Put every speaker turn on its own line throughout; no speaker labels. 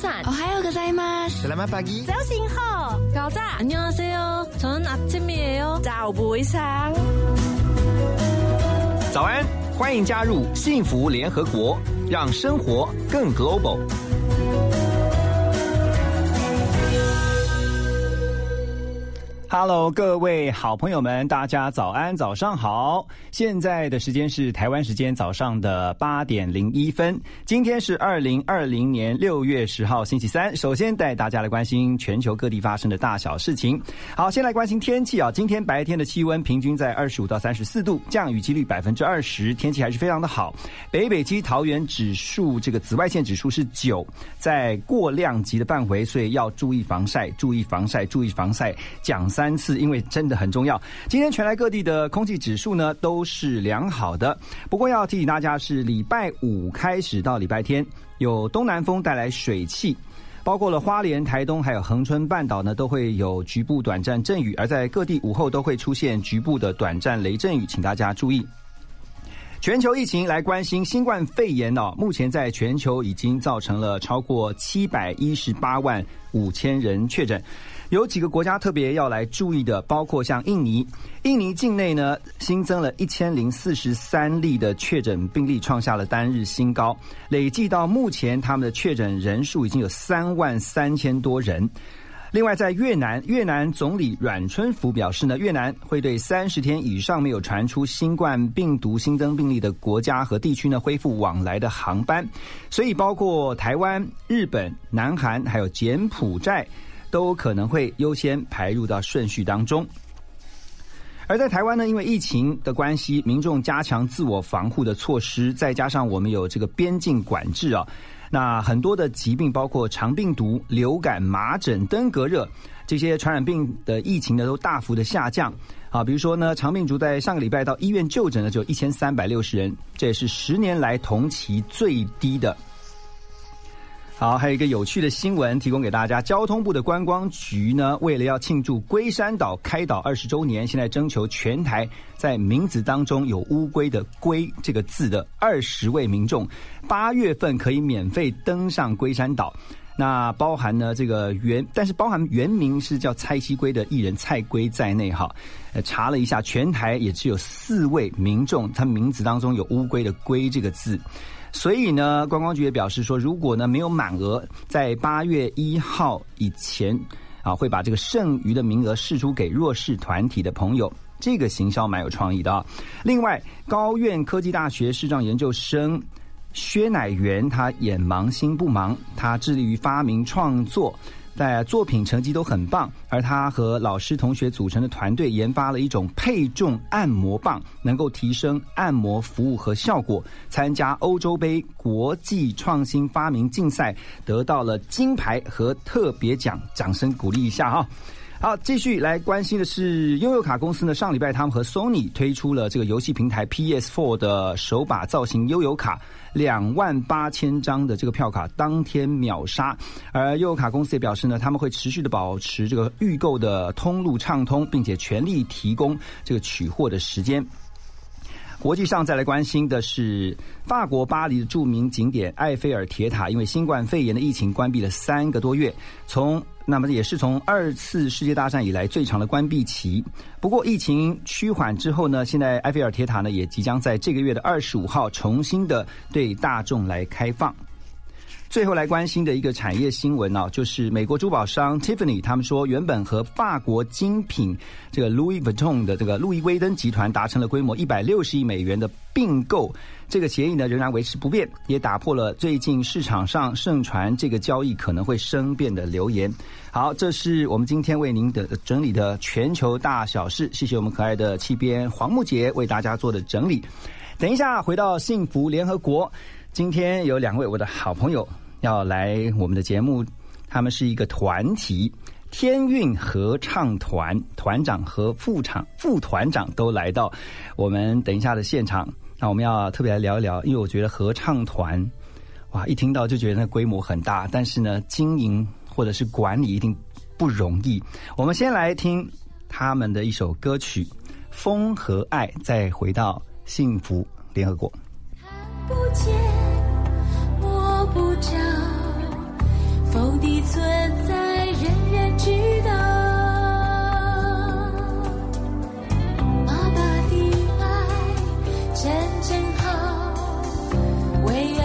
Good morning.
Bonjour.
早安.
오하요 고자이마스.
Selamat pagi.
早醒好.
가자. 안녕하세요. 저는 아침이에요.
早不상'
早安，欢迎加入幸福联合国，让生活更 global。 Hello，各位好朋友们，大家早安，早上好！现在的时间是台湾时间早上的八点零一分。今天是二零二零年六月十号，星期三。首先带大家来关心全球各地发生的大小事情。好，先来关心天气啊。今天白天的气温平均在二十五到三十四度，降雨几率百分之二十，天气还是非常的好。北北基桃园指数这个紫外线指数是九，在过量级的范围，所以要注意防晒，注意防晒，注意防晒。讲三。三次，因为真的很重要。今天全台各地的空气指数呢都是良好的，不过要提醒大家是礼拜五开始到礼拜天有东南风带来水汽，包括了花莲、台东还有恒春半岛呢都会有局部短暂阵雨，而在各地午后都会出现局部的短暂雷阵雨，请大家注意。全球疫情来关心新冠肺炎哦，目前在全球已经造成了超过七百一十八万五千人确诊。有几个国家特别要来注意的，包括像印尼，印尼境内呢新增了一千零四十三例的确诊病例，创下了单日新高。累计到目前，他们的确诊人数已经有三万三千多人。另外，在越南，越南总理阮春福表示呢，越南会对三十天以上没有传出新冠病毒新增病例的国家和地区呢恢复往来的航班，所以包括台湾、日本、南韩还有柬埔寨。都可能会优先排入到顺序当中。而在台湾呢，因为疫情的关系，民众加强自我防护的措施，再加上我们有这个边境管制啊，那很多的疾病，包括肠病毒、流感、麻疹、登革热这些传染病的疫情呢，都大幅的下降啊。比如说呢，肠病毒在上个礼拜到医院就诊的就一千三百六十人，这也是十年来同期最低的。好，还有一个有趣的新闻提供给大家。交通部的观光局呢，为了要庆祝龟山岛开岛二十周年，现在征求全台在名字当中有乌龟的“龟”这个字的二十位民众，八月份可以免费登上龟山岛。那包含呢这个原，但是包含原名是叫蔡西龟的艺人蔡龟在内哈。查了一下，全台也只有四位民众，他名字当中有乌龟的“龟”这个字。所以呢，观光局也表示说，如果呢没有满额，在八月一号以前啊，会把这个剩余的名额释出给弱势团体的朋友。这个行销蛮有创意的啊。另外，高院科技大学视障研究生薛乃元，他眼盲心不盲，他致力于发明创作。在作品成绩都很棒，而他和老师同学组成的团队研发了一种配重按摩棒，能够提升按摩服务和效果。参加欧洲杯国际创新发明竞赛，得到了金牌和特别奖，掌声鼓励一下哈。好，继续来关心的是悠游卡公司呢。上礼拜他们和 Sony 推出了这个游戏平台 PS4 的手把造型悠游卡，两万八千张的这个票卡当天秒杀。而悠游卡公司也表示呢，他们会持续的保持这个预购的通路畅通，并且全力提供这个取货的时间。国际上再来关心的是法国巴黎的著名景点埃菲尔铁塔，因为新冠肺炎的疫情关闭了三个多月，从那么也是从二次世界大战以来最长的关闭期。不过疫情趋缓之后呢，现在埃菲尔铁塔呢也即将在这个月的二十五号重新的对大众来开放。最后来关心的一个产业新闻呢，就是美国珠宝商 Tiffany，他们说原本和法国精品这个 Louis Vuitton 的这个路易威登集团达成了规模一百六十亿美元的并购，这个协议呢仍然维持不变，也打破了最近市场上盛传这个交易可能会生变的流言。好，这是我们今天为您的整理的全球大小事，谢谢我们可爱的气编黄木杰为大家做的整理。等一下回到幸福联合国，今天有两位我的好朋友。要来我们的节目，他们是一个团体——天韵合唱团，团长和副场副团长都来到我们等一下的现场。那我们要特别来聊一聊，因为我觉得合唱团，哇，一听到就觉得那规模很大，但是呢，经营或者是管理一定不容易。我们先来听他们的一首歌曲《风和爱》，再回到幸福联合国。
看不见，不着，
否的存在人人知道。妈妈的爱真真
好，唯有。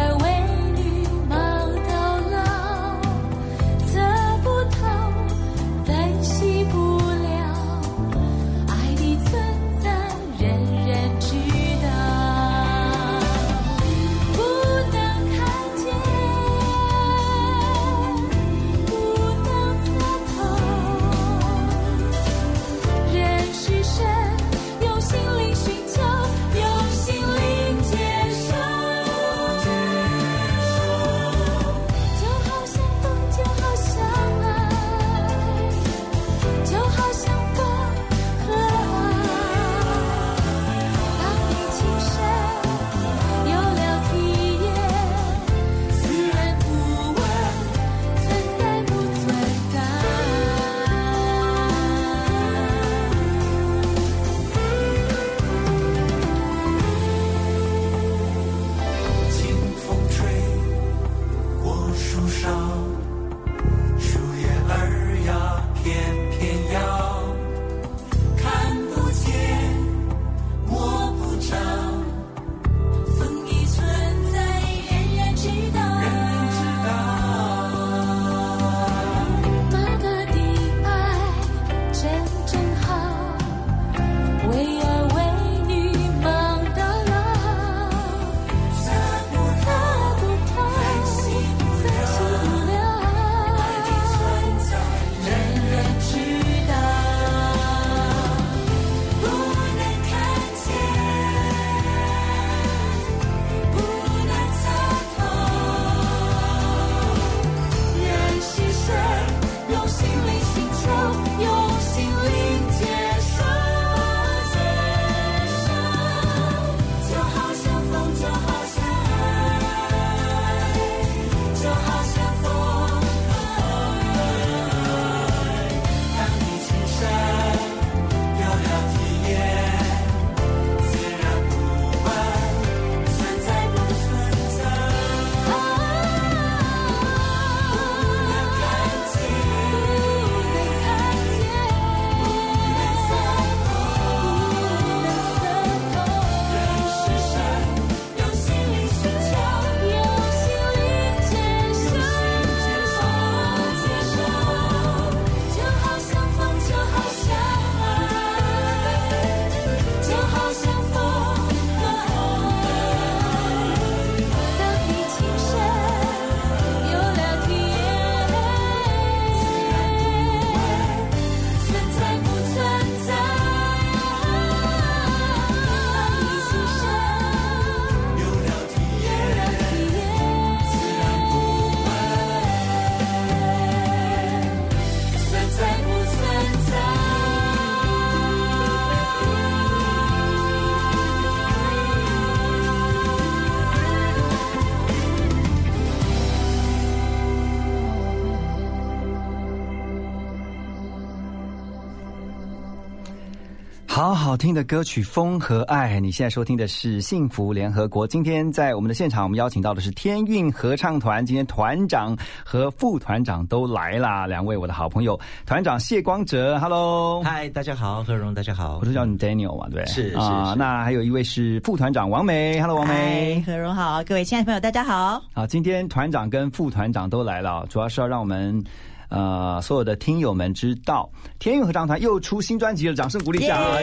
好听的歌曲《风和爱》，你现在收听的是幸福联合国。今天在我们的现场，我们邀请到的是天韵合唱团。今天团长和副团长都来啦，两位我的好朋友。团长谢光哲，Hello，
嗨，大家好，何荣，大家好，
我都叫你 Daniel 嘛，对，
是是啊。
那还有一位是副团长王梅，Hello，王梅，
何荣好，各位亲爱的朋友，大家好。
好，今天团长跟副团长都来了，主要是要让我们。呃，所有的听友们知道，天韵合唱团又出新专辑了，掌声鼓励一下。啊。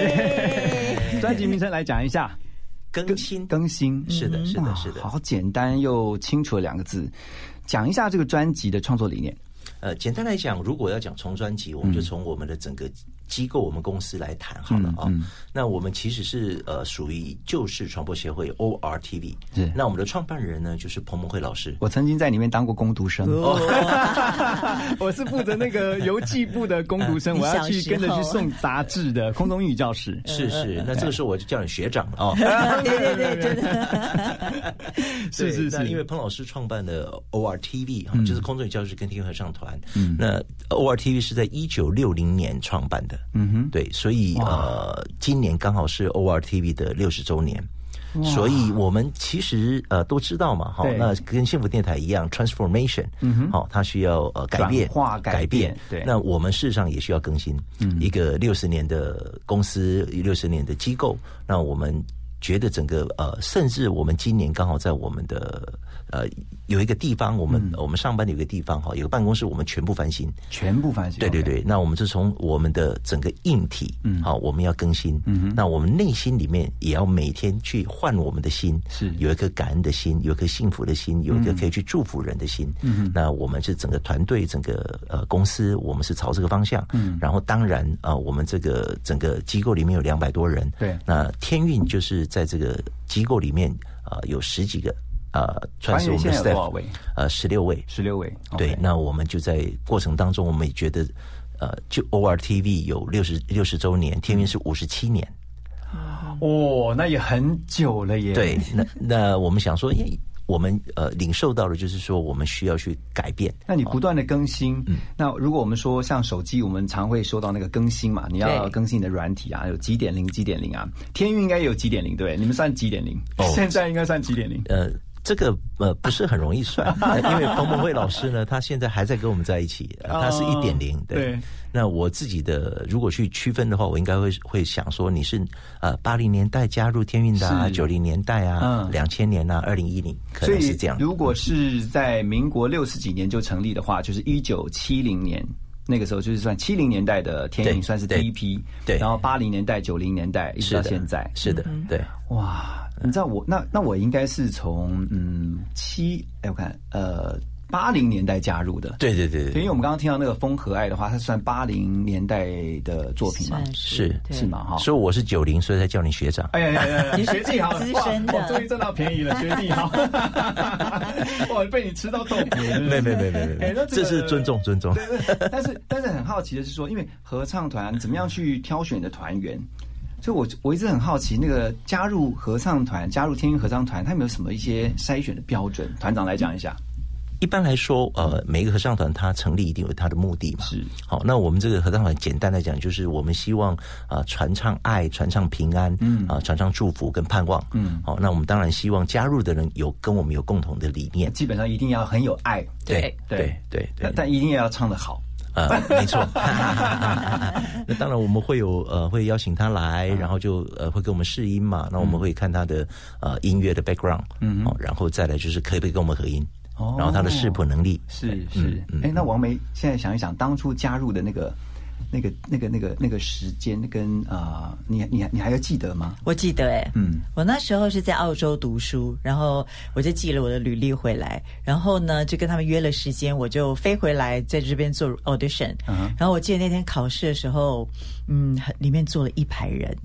专辑名称来讲一下，
更新？
更新，
是的，是的，是的，
好简单又清楚的两个字，讲一下这个专辑的创作理念。
呃，简单来讲，如果要讲重专辑，我们就从我们的整个。机构我们公司来谈好了啊，那我们其实是呃属于旧式传播协会 ORTV，
是。
那我们的创办人呢就是彭蒙慧老师，
我曾经在里面当过攻读生，哦。我是负责那个邮寄部的攻读生，我要去跟着去送杂志的空中英语教室，
是是，那这个时候我就叫你学长了。哦，
对对对，真的，
是是是，
因为彭老师创办的 ORTV 哈，就是空中语教室跟天合唱团，那 ORTV 是在一九六零年创办的。
嗯哼，
对，所以呃，今年刚好是 ORTV 的六十周年，所以我们其实呃都知道嘛，哈，那跟幸福电台一样，transformation，
嗯哼，
好，它需要呃改变，
化改变，对，
那我们事实上也需要更新，嗯，一个六十年的公司，六十年的机构，那我们觉得整个呃，甚至我们今年刚好在我们的。呃，有一个地方，我们我们上班的有个地方哈，有个办公室，我们全部翻新，
全部翻新。
对对对，那我们是从我们的整个硬体，嗯，好，我们要更新，嗯，那我们内心里面也要每天去换我们的心，
是。
有一颗感恩的心，有一颗幸福的心，有一个可以去祝福人的心，嗯，那我们是整个团队，整个呃公司，我们是朝这个方向，嗯，然后当然啊，我们这个整个机构里面有两百多人，
对，
那天运就是在这个机构里面啊有十几个。呃，
算是我们的 staff，
呃，十六位，
十六位。
对，那我们就在过程当中，我们也觉得，呃，就 ORTV 有六十六十周年，天运是五十七年。
哦，那也很久了耶。
对，那那我们想说，因为我们呃领受到的，就是说我们需要去改变。
那你不断的更新，嗯，那如果我们说像手机，我们常会收到那个更新嘛，你要更新你的软体啊，有几点零几点零啊？天运应该有几点零对？你们算几点零？现在应该算几点零？
呃。这个呃不是很容易算，因为彭博慧老师呢，他现在还在跟我们在一起，他是一点零。对，那我自己的如果去区分的话，我应该会会想说，你是呃八零年代加入天运的啊，九零年代啊，两千年啊，二零一零，可能是这样。
如果是在民国六十几年就成立的话，就是一九七零年那个时候，就是算七零年代的天运算是第一批。
对，
然后八零年代、九零年代一直到现在，
是的，对，
哇。你知道我那那我应该是从嗯七哎我看呃八零年代加入的。
对对对对，
因为我们刚刚听到那个《风和爱》的话，它算八零年代的作品嘛，
是
是嘛哈，
所以我是九零，所以才叫你学长。
哎呀呀呀，
你
学弟好，
资深的，
终于占到便宜了，学弟好，哇，被你吃到豆腐，
没没没没没，这是尊重尊重。
但是但是很好奇的是说，因为合唱团怎么样去挑选的团员？所以，我我一直很好奇，那个加入合唱团、加入天韵合唱团，他有没有什么一些筛选的标准？团长来讲一下。
一般来说，呃，每一个合唱团它成立一定有它的目的嘛。
是。
好，那我们这个合唱团简单来讲，就是我们希望啊，传唱爱，传唱平安，嗯，啊，传唱祝福跟盼望，嗯。好，那我们当然希望加入的人有跟我们有共同的理念，
基本上一定要很有爱。
对对对对。
但一定要唱得好。
呃，没错。那当然，我们会有呃，会邀请他来，然后就呃，会给我们试音嘛。那我们会看他的呃音乐的 background，嗯，哦，然后再来就是可以不可以跟我们合音，哦，然后他的视谱能力
是是。哎，那王梅现在想一想，当初加入的那个。那个、那个、那个、那个时间跟啊，你、你、你还要记得吗？
我记得哎，嗯，我那时候是在澳洲读书，然后我就寄了我的履历回来，然后呢就跟他们约了时间，我就飞回来在这边做 audition，然后我记得那天考试的时候，嗯，里面坐了一排人，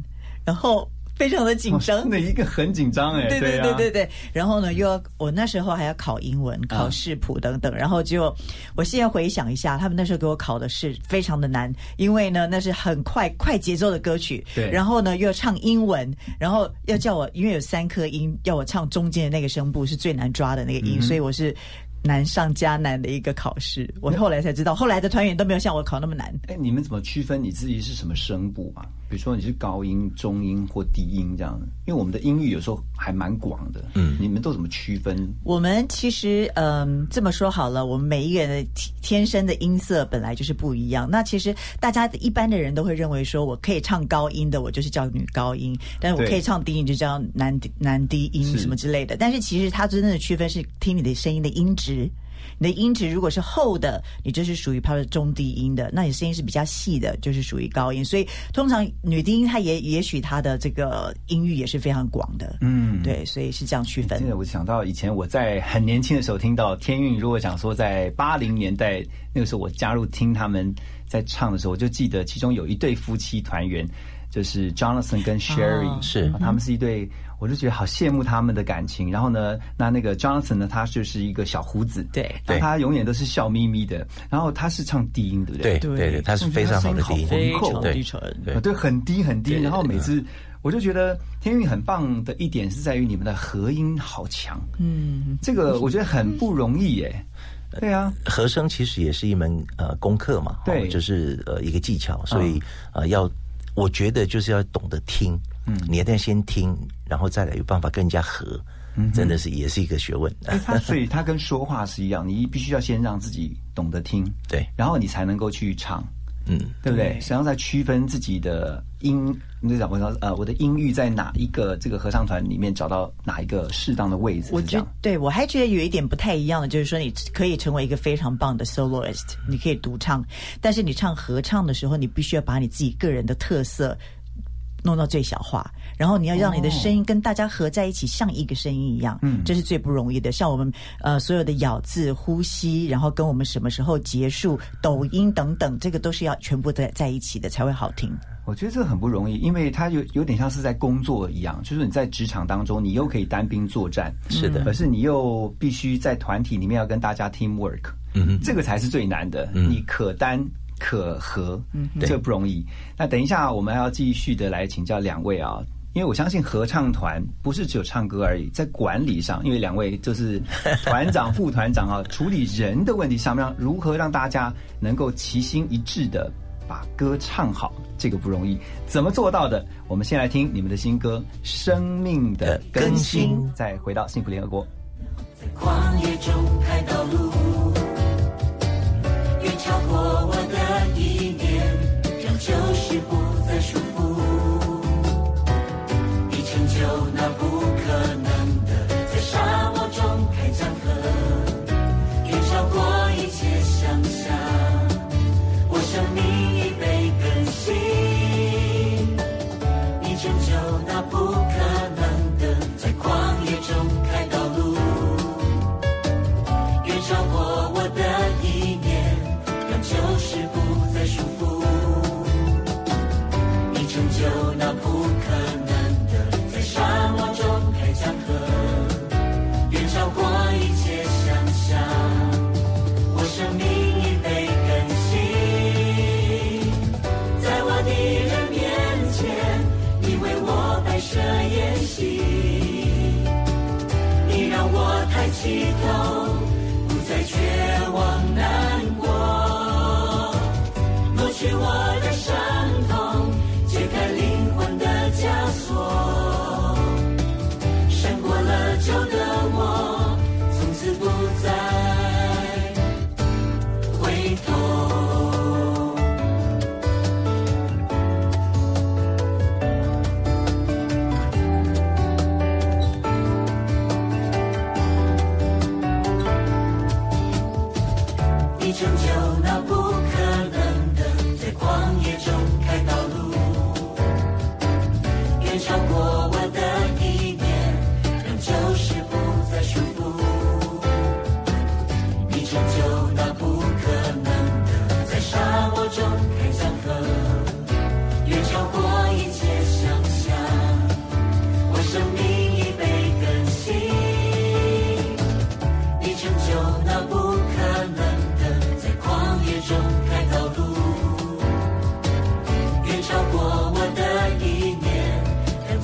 然后。非常的紧张，
那一个很紧张哎，
对对对对对。然后呢，又要我那时候还要考英文、考视谱等等。然后就我现在回想一下，他们那时候给我考的是非常的难，因为呢那是很快快节奏的歌曲，
对。
然后呢又要唱英文，然后要叫我，因为有三颗音，要我唱中间的那个声部是最难抓的那个音，所以我是难上加难的一个考试。我后来才知道，后来的团员都没有像我考那么难。
哎，你们怎么区分你自己是什么声部啊？比如说你是高音、中音或低音这样，因为我们的音域有时候还蛮广的。嗯，你们都怎么区分？
我们其实，嗯，这么说好了，我们每一个人的天生的音色本来就是不一样。那其实大家一般的人都会认为说，我可以唱高音的，我就是叫女高音；，但是我可以唱低音，就叫男男低音什么之类的。但是其实它真正的区分是听你的声音的音质。你的音质如果是厚的，你就是属于它的中低音的；那你声音是比较细的，就是属于高音。所以通常女低音，她也也许她的这个音域也是非常广的。嗯，对，所以是这样区分。
现在，我想到以前我在很年轻的时候听到天韵，如果讲说在八零年代那个时候我加入听他们在唱的时候，我就记得其中有一对夫妻团员，就是 Jonathan 跟 Sherry，
是
他们是一对。我就觉得好羡慕他们的感情。然后呢，那那个 Johnson 呢，他就是一个小胡子，
对，
他永远都是笑眯眯的。然后他是唱低音，对不对？
对对对，他是非常好的低音，
非常
低
沉，
对，很低很低。然后每次我就觉得天韵很棒的一点是在于你们的和音好强，嗯，这个我觉得很不容易耶。对啊，
和声其实也是一门呃功课嘛，
对，
就是呃一个技巧，所以呃要我觉得就是要懂得听。嗯，你一定要先听，然后再来有办法跟人家合，真的是也是一个学问。
他所以他跟说话是一样，你必须要先让自己懂得听，
对，
然后你才能够去唱，嗯，对不对？然后再区分自己的音，你讲我说呃，我的音域在哪一个这个合唱团里面找到哪一个适当的位置？
我觉对我还觉得有一点不太一样的，就是说你可以成为一个非常棒的 soloist，你可以独唱，但是你唱合唱的时候，你必须要把你自己个人的特色。弄到最小化，然后你要让你的声音跟大家合在一起，像一个声音一样，嗯，这是最不容易的。像我们呃所有的咬字、呼吸，然后跟我们什么时候结束、抖音等等，这个都是要全部在在一起的才会好听。
我觉得这个很不容易，因为它有有点像是在工作一样，就是你在职场当中，你又可以单兵作战，
是的，
可是你又必须在团体里面要跟大家 team work，嗯，这个才是最难的。你可单。可和，嗯，这不容易。那等一下，我们要继续的来请教两位啊，因为我相信合唱团不是只有唱歌而已，在管理上，因为两位就是 团长、副团长啊，处理人的问题上面，如何让大家能够齐心一致的把歌唱好，这个不容易。怎么做到的？我们先来听你们的新歌《生命的更新》，再回到幸福联合国。在旷野中开道路，远超过我。就是不再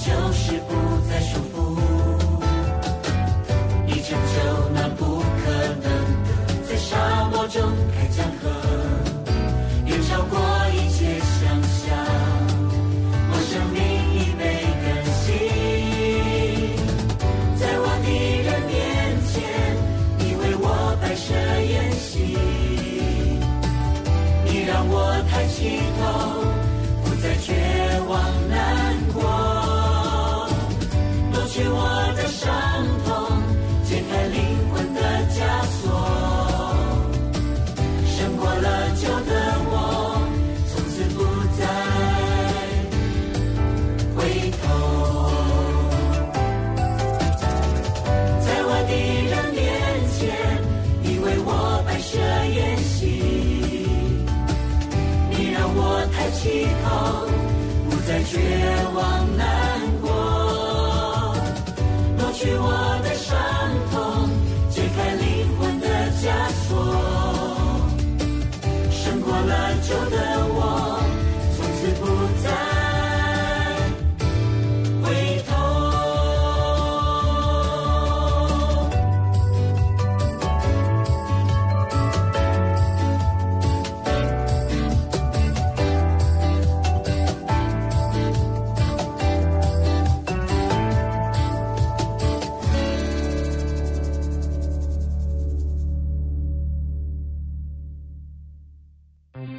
就是不再束缚。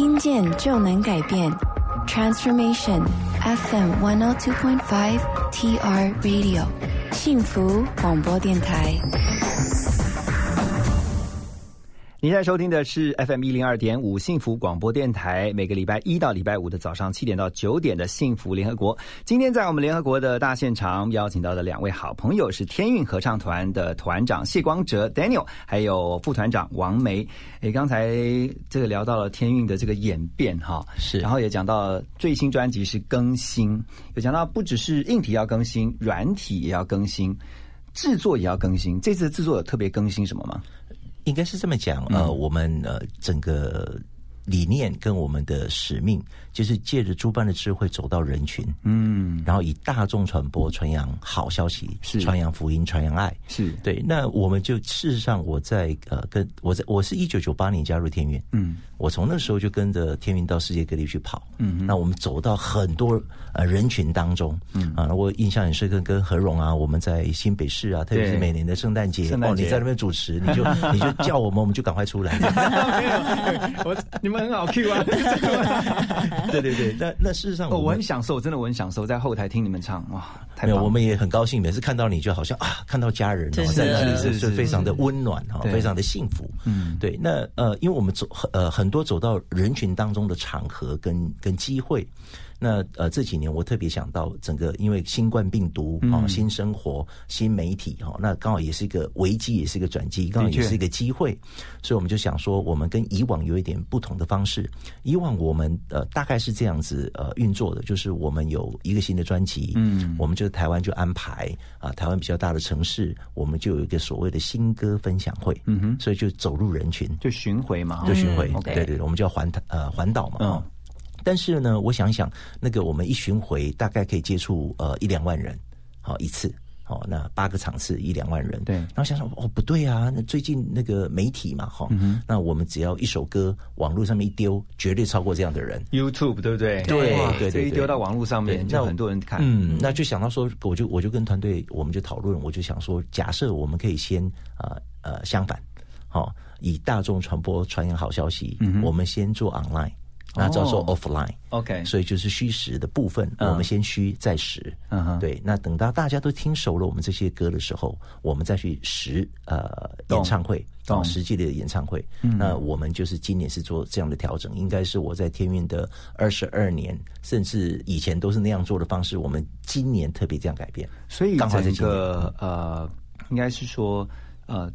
听见就能改变，Transformation FM one hundred two point five TR Radio，幸福广播电台。
您在收听的是 FM 一零二点五幸福广播电台，每个礼拜一到礼拜五的早上七点到九点的幸福联合国。今天在我们联合国的大现场邀请到的两位好朋友是天韵合唱团的团长谢光哲 Daniel，还有副团长王梅。诶，刚才这个聊到了天韵的这个演变哈，
是，
然后也讲到最新专辑是更新，有讲到不只是硬体要更新，软体也要更新，制作也要更新。这次制作有特别更新什么吗？
应该是这么讲，呃，我们呃整个理念跟我们的使命，就是借着诸般的智慧走到人群，
嗯，
然后以大众传播、传扬好消息，
是。
传扬福音、传扬爱，
是。
对。那我们就事实上，我在呃跟我在我是一九九八年加入天运，
嗯，
我从那时候就跟着天运到世界各地去跑，
嗯，
那我们走到很多呃人群当中，嗯。啊，我印象很深刻，跟何荣啊，我们在新北市啊，特别是每年的圣诞节，哦，你在那边主持，你就你就叫我们，我们就赶快出来。
我你们很好 Q 啊，
对 对对，那那事实上
哦，
我们
我很享受，真的我很享受在后台听你们唱，哇，太
没有，
棒了！
我们也很高兴，每次看到你就好像啊，看到家人哦在那里
是是
是非常的温暖哈，
对
非常的幸福。
嗯
对，那呃，因为我们走呃很多走到人群当中的场合跟跟机会。那呃这几年我特别想到整个因为新冠病毒啊、
嗯。
新生活、新媒体哈、那刚好也是一个危机，也是一个转机，刚好也是一个机会，所以我们就想说，我们跟以往有一点不同的方式。以往我们呃大概是这样子呃运作的，就是我们有一个新的专辑，
嗯
我们就台湾就安排啊、台湾比较大的城市，我们就有一个所谓的新歌分享会，
嗯哼，
所以就走入人群，
就巡回嘛，
就巡回，对对对，我们叫环呃环岛嘛，
嗯
哦但是呢，我想一想，那个我们一巡回大概可以接触呃一两万人，好、一次。哦，那八个场次一两万人，
对
然后想想哦，不对啊，那最近那个媒体嘛，哈、
嗯
那我们只要一首歌网络上面一丢，绝对超过这样的人。
YouTube 对不对？
对
哇
对对对
这一丢到网络上面，
那
很多人看。
嗯，那就想到说，我就我就跟团队，我们就讨论，我就想说，假设我们可以先呃呃相反，好、以大众传播传扬好消息，
嗯
我们先做 online，那叫做
哦
offline。
OK，
所以就是虚实的部分，
嗯
我们先虚再实。
嗯哼
对。那等到大家都听熟了我们这些歌的时候，我们再去实呃演唱会，
懂
哦，实际的演唱会。
嗯
那我们就是今年是做这样的调整，应该是我在天运的二十二年，甚至以前都是那样做的方式，我们今年特别这样改变。
所以整
刚好这
个呃，应该是说呃，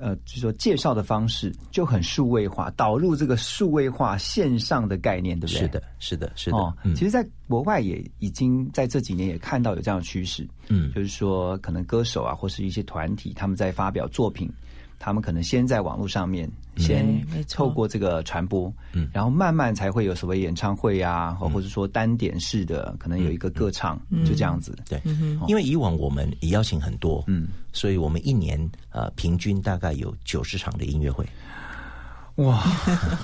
呃，就说介绍的方式就很数位化，导入这个数位化线上的概念，对不对？
是的，是的，是的。哦，
其实，在国外也已经在这几年也看到有这样的趋势，嗯，就是说，可能歌手啊，或是一些团体，他们在发表作品。他们可能先在网络上面先透过这个传播，嗯，然后慢慢才会有所谓演唱会啊，或者说单点式的，可能有一个歌唱，就这样子。
对，因为以往我们也邀请很多，嗯，所以我们一年呃平均大概有九十场的音乐会。
哇，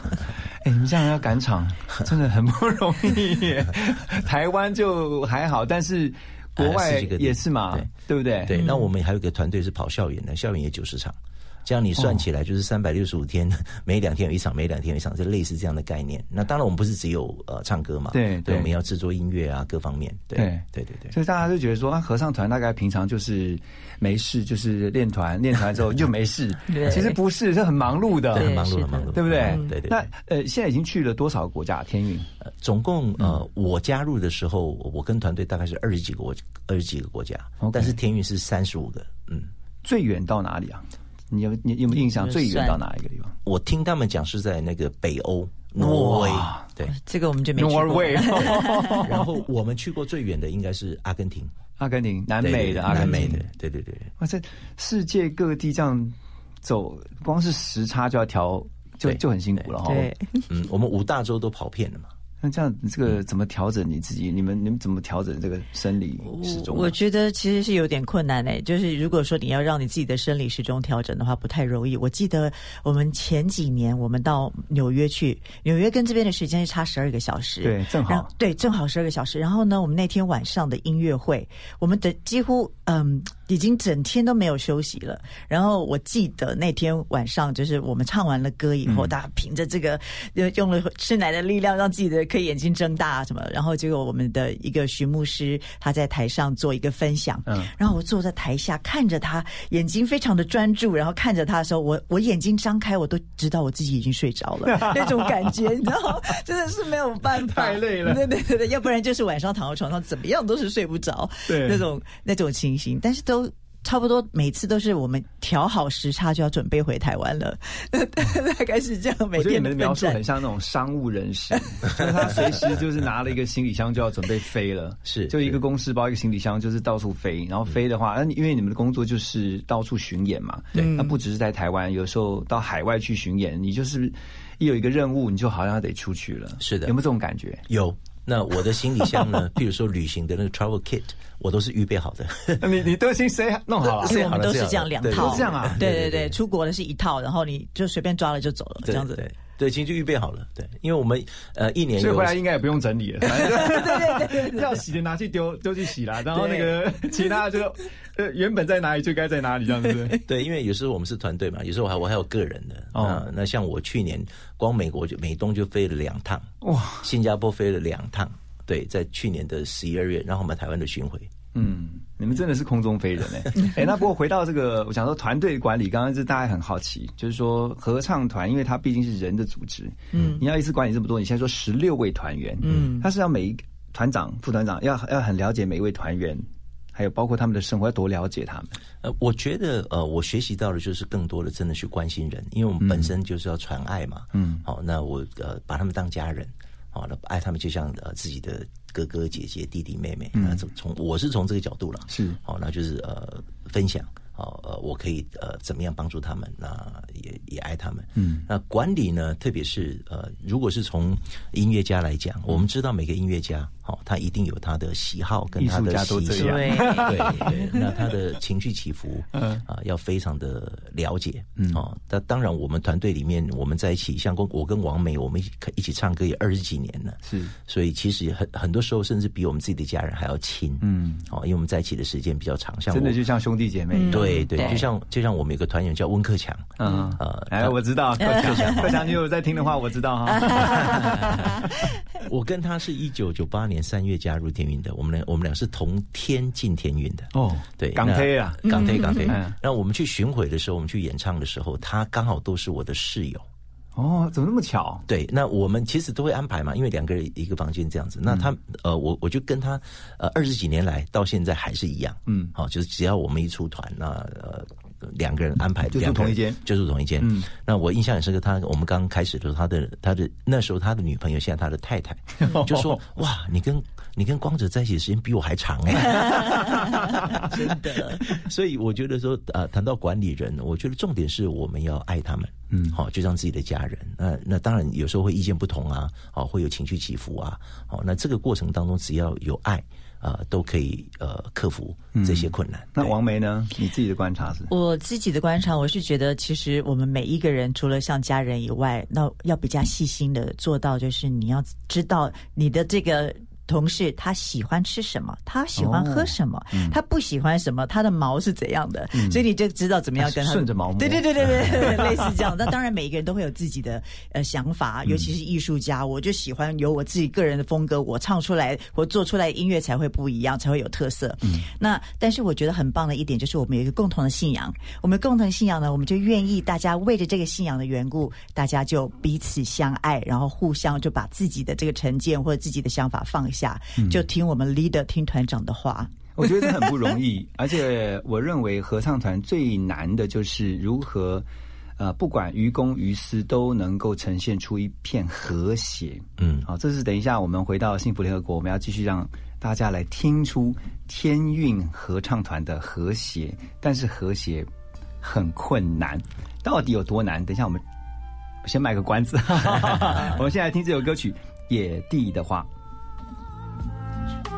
哎，你们这样要赶场，真的很不容易。台湾就还好，但是国外也是嘛，对。不对？
对，那我们还有一个团队是跑校园的，校园也九十场。这样你算起来就是三百六十五天，每两天有一场，每两天有一场，就类似这样的概念。那当然，我们不是只有呃唱歌嘛，
对对，
我们要制作音乐啊，各方面。对对对对，
所以大家就觉得说，啊，合唱团大概平常就是没事，就是练团，练团之后就没事。其实不是，是很忙碌的，
很忙碌，很忙碌，
对不对？
对对。
那呃，现在已经去了多少个国家？天运，
总共呃，我加入的时候，我跟团队大概是二十几个国，二十几个国家，但是天运是三十五个。嗯，
最远到哪里啊？你有你有没有印象最远到哪一个地方？
我听他们讲是在那个北欧挪威，对，
这个我们就没去过。
然后我们去过最远的应该是阿根廷，
阿根廷南美的阿根廷，
对对对。
哇，这世界各地这样走，光是时差就要调，就就很辛苦了哈。
对，
嗯，我们五大洲都跑遍了嘛。
那这样，这个怎么调整你自己？你们你们怎么调整这个生理时钟？
我觉得其实是有点困难诶。就是如果说你要让你自己的生理时钟调整的话，不太容易。我记得我们前几年我们到纽约去，纽约跟这边的时间是差十二个小时，
对，正好，
对，正好十二个小时。然后呢，我们那天晚上的音乐会，我们的几乎嗯。已经整天都没有休息了。然后我记得那天晚上，就是我们唱完了歌以后，大家凭着这个用了吃奶的力量，让自己的可以眼睛睁大什么。然后结果我们的一个徐牧师他在台上做一个分享，嗯，然后我坐在台下看着他，眼睛非常的专注，然后看着他的时候，我我眼睛张开，我都知道我自己已经睡着了，那种感觉，你知道，真的是没有办法，
太累了，
对对对对，要不然就是晚上躺在床上怎么样都是睡不着，
对。
那种那种情形，但是都。都差不多，每次都是我们调好时差就要准备回台湾了，大概是这样。每天
你们的描述很像那种商务人士，就是他随时就是拿了一个行李箱就要准备飞了，
是
就一个公司包一个行李箱就是到处飞，然后飞的话，那因为你们的工作就是到处巡演嘛，
对，
那不只是在台湾，有时候到海外去巡演，你就是一有一个任务，你就好像得出去了，
是的，
有没有这种感觉？
有。那我的行李箱呢？譬如说旅行的那个 travel kit，我都是预备好的。
你你都先谁弄好了？
我们都是这样两套，
这样啊？
对对对，出国的是一套，然后你就随便抓了就走了，这样子。
对，其实就预备好了。对，因为我们呃一年，
所以回来应该也不用整理了。对对对，要洗的拿去丢丢去洗了，然后那个 其他就呃原本在哪里就该在哪里，这样子。
对，因为有时候我们是团队嘛，有时候我还我还有个人的。哦，那像我去年光美国就美东就飞了两趟，哇，新加坡飞了两趟。对，在去年的十一二月，然后我们台湾的巡回。
嗯，你们真的是空中飞人哎！哎，那不过回到这个，我想说团队管理，刚刚是大家很好奇，就是说合唱团，因为它毕竟是人的组织，嗯，你要一次管理这么多，你现在说十六位团员，嗯，他是要每一团长、副团长要要很了解每一位团员，还有包括他们的生活，要多了解他们。
呃，我觉得呃，我学习到的就是更多的真的去关心人，因为我们本身就是要传爱嘛，嗯，好，那我呃把他们当家人，好，那爱他们就像呃自己的。哥哥姐姐弟弟妹妹，那从从我是从这个角度了，
是
好，那就是呃分享。好，呃，我可以呃怎么样帮助他们？那也也爱他们。嗯，那管理呢？特别是呃，如果是从音乐家来讲，我们知道每个音乐家，好，他一定有他的喜好跟他的习
性，
对对。那他的情绪起伏，嗯啊，要非常的了解。嗯哦，那当然，我们团队里面，我们在一起，像跟我跟王梅，我们一起唱歌也二十几年了。
是，
所以其实很很多时候，甚至比我们自己的家人还要亲。嗯，哦，因为我们在一起的时间比较长，像
真的就像兄弟姐妹。
一样。对对，就像就像我们有个团员叫温克强，
嗯呃，哎，我知道克强，克强，你有在听的话，我知道哈。
我跟他是一九九八年三月加入天运的，我们俩我们俩是同天进天运的。哦，对，
港推啊，
港推港推。那我们去巡回的时候，我们去演唱的时候，他刚好都是我的室友。
哦，怎么那么巧？
对，那我们其实都会安排嘛，因为两个人一个房间这样子。那他呃，我我就跟他呃二十几年来到现在还是一样，嗯，好，就是只要我们一出团，那呃两个人安排
就住同一间，
就住同一间。嗯，那我印象很深刻，他我们刚刚开始的时候，他的他的那时候他的女朋友，现在他的太太 就说：“哇，你跟你跟光泽在一起的时间比我还长
哎！” 真的，
所以我觉得说啊，谈到管理人，我觉得重点是我们要爱他们。嗯，好，就像自己的家人。那那当然有时候会意见不同啊，哦，会有情绪起伏啊。好，那这个过程当中只要有爱。啊，都可以呃克服这些困难。
那王梅呢？你自己的观察是？
我自己的观察，我是觉得，其实我们每一个人，除了像家人以外，那要比较细心的做到，就是你要知道你的这个。同事他喜欢吃什么？他喜欢喝什么？他不喜欢什么？他的毛是怎样的？所以你就知道怎么样跟他
顺着毛。
对对对对对，类似这样。那当然，每一个人都会有自己的呃想法，尤其是艺术家，我就喜欢有我自己个人的风格。我唱出来，我做出来音乐才会不一样，才会有特色。嗯。那但是我觉得很棒的一点就是，我们有一个共同的信仰。我们共同的信仰呢，我们就愿意大家为着这个信仰的缘故，大家就彼此相爱，然后互相就把自己的这个成见或者自己的想法放。下就听我们 leader 听团长的话，
我觉得很不容易。而且我认为合唱团最难的就是如何，呃，不管于公于私都能够呈现出一片和谐。嗯，好，这是等一下我们回到幸福联合国，我们要继续让大家来听出天韵合唱团的和谐。但是和谐很困难，到底有多难？等一下我们先卖个关子，我们现在听这首歌曲《野地的花》。
我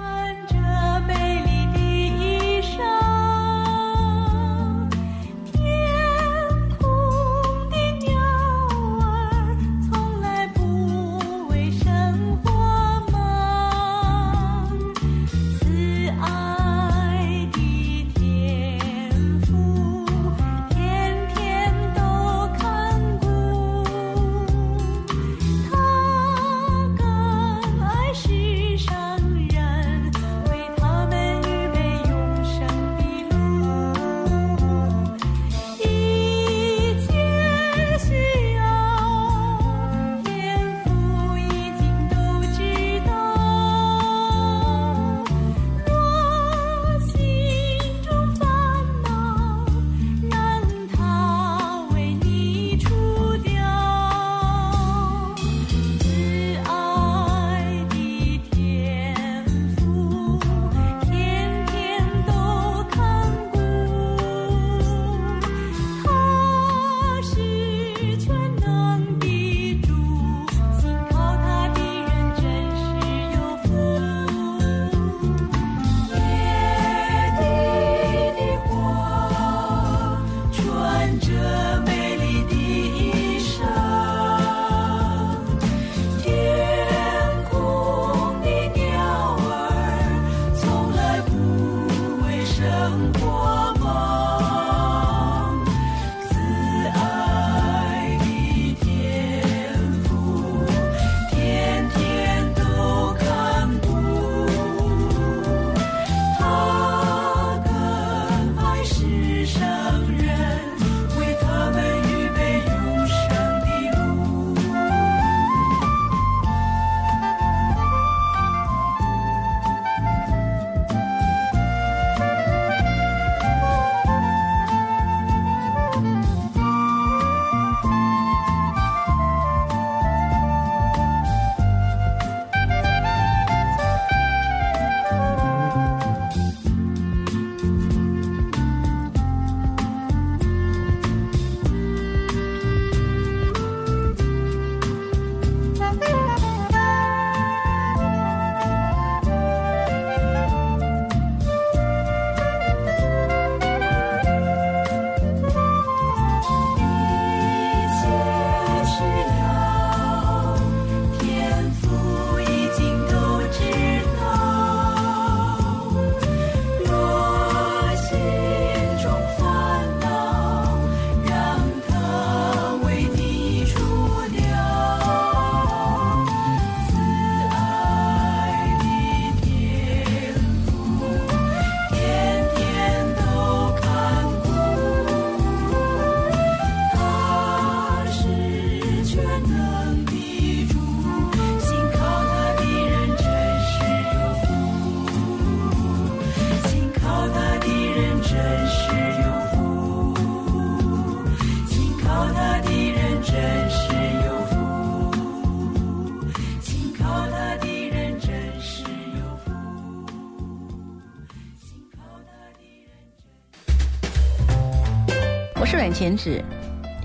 前子，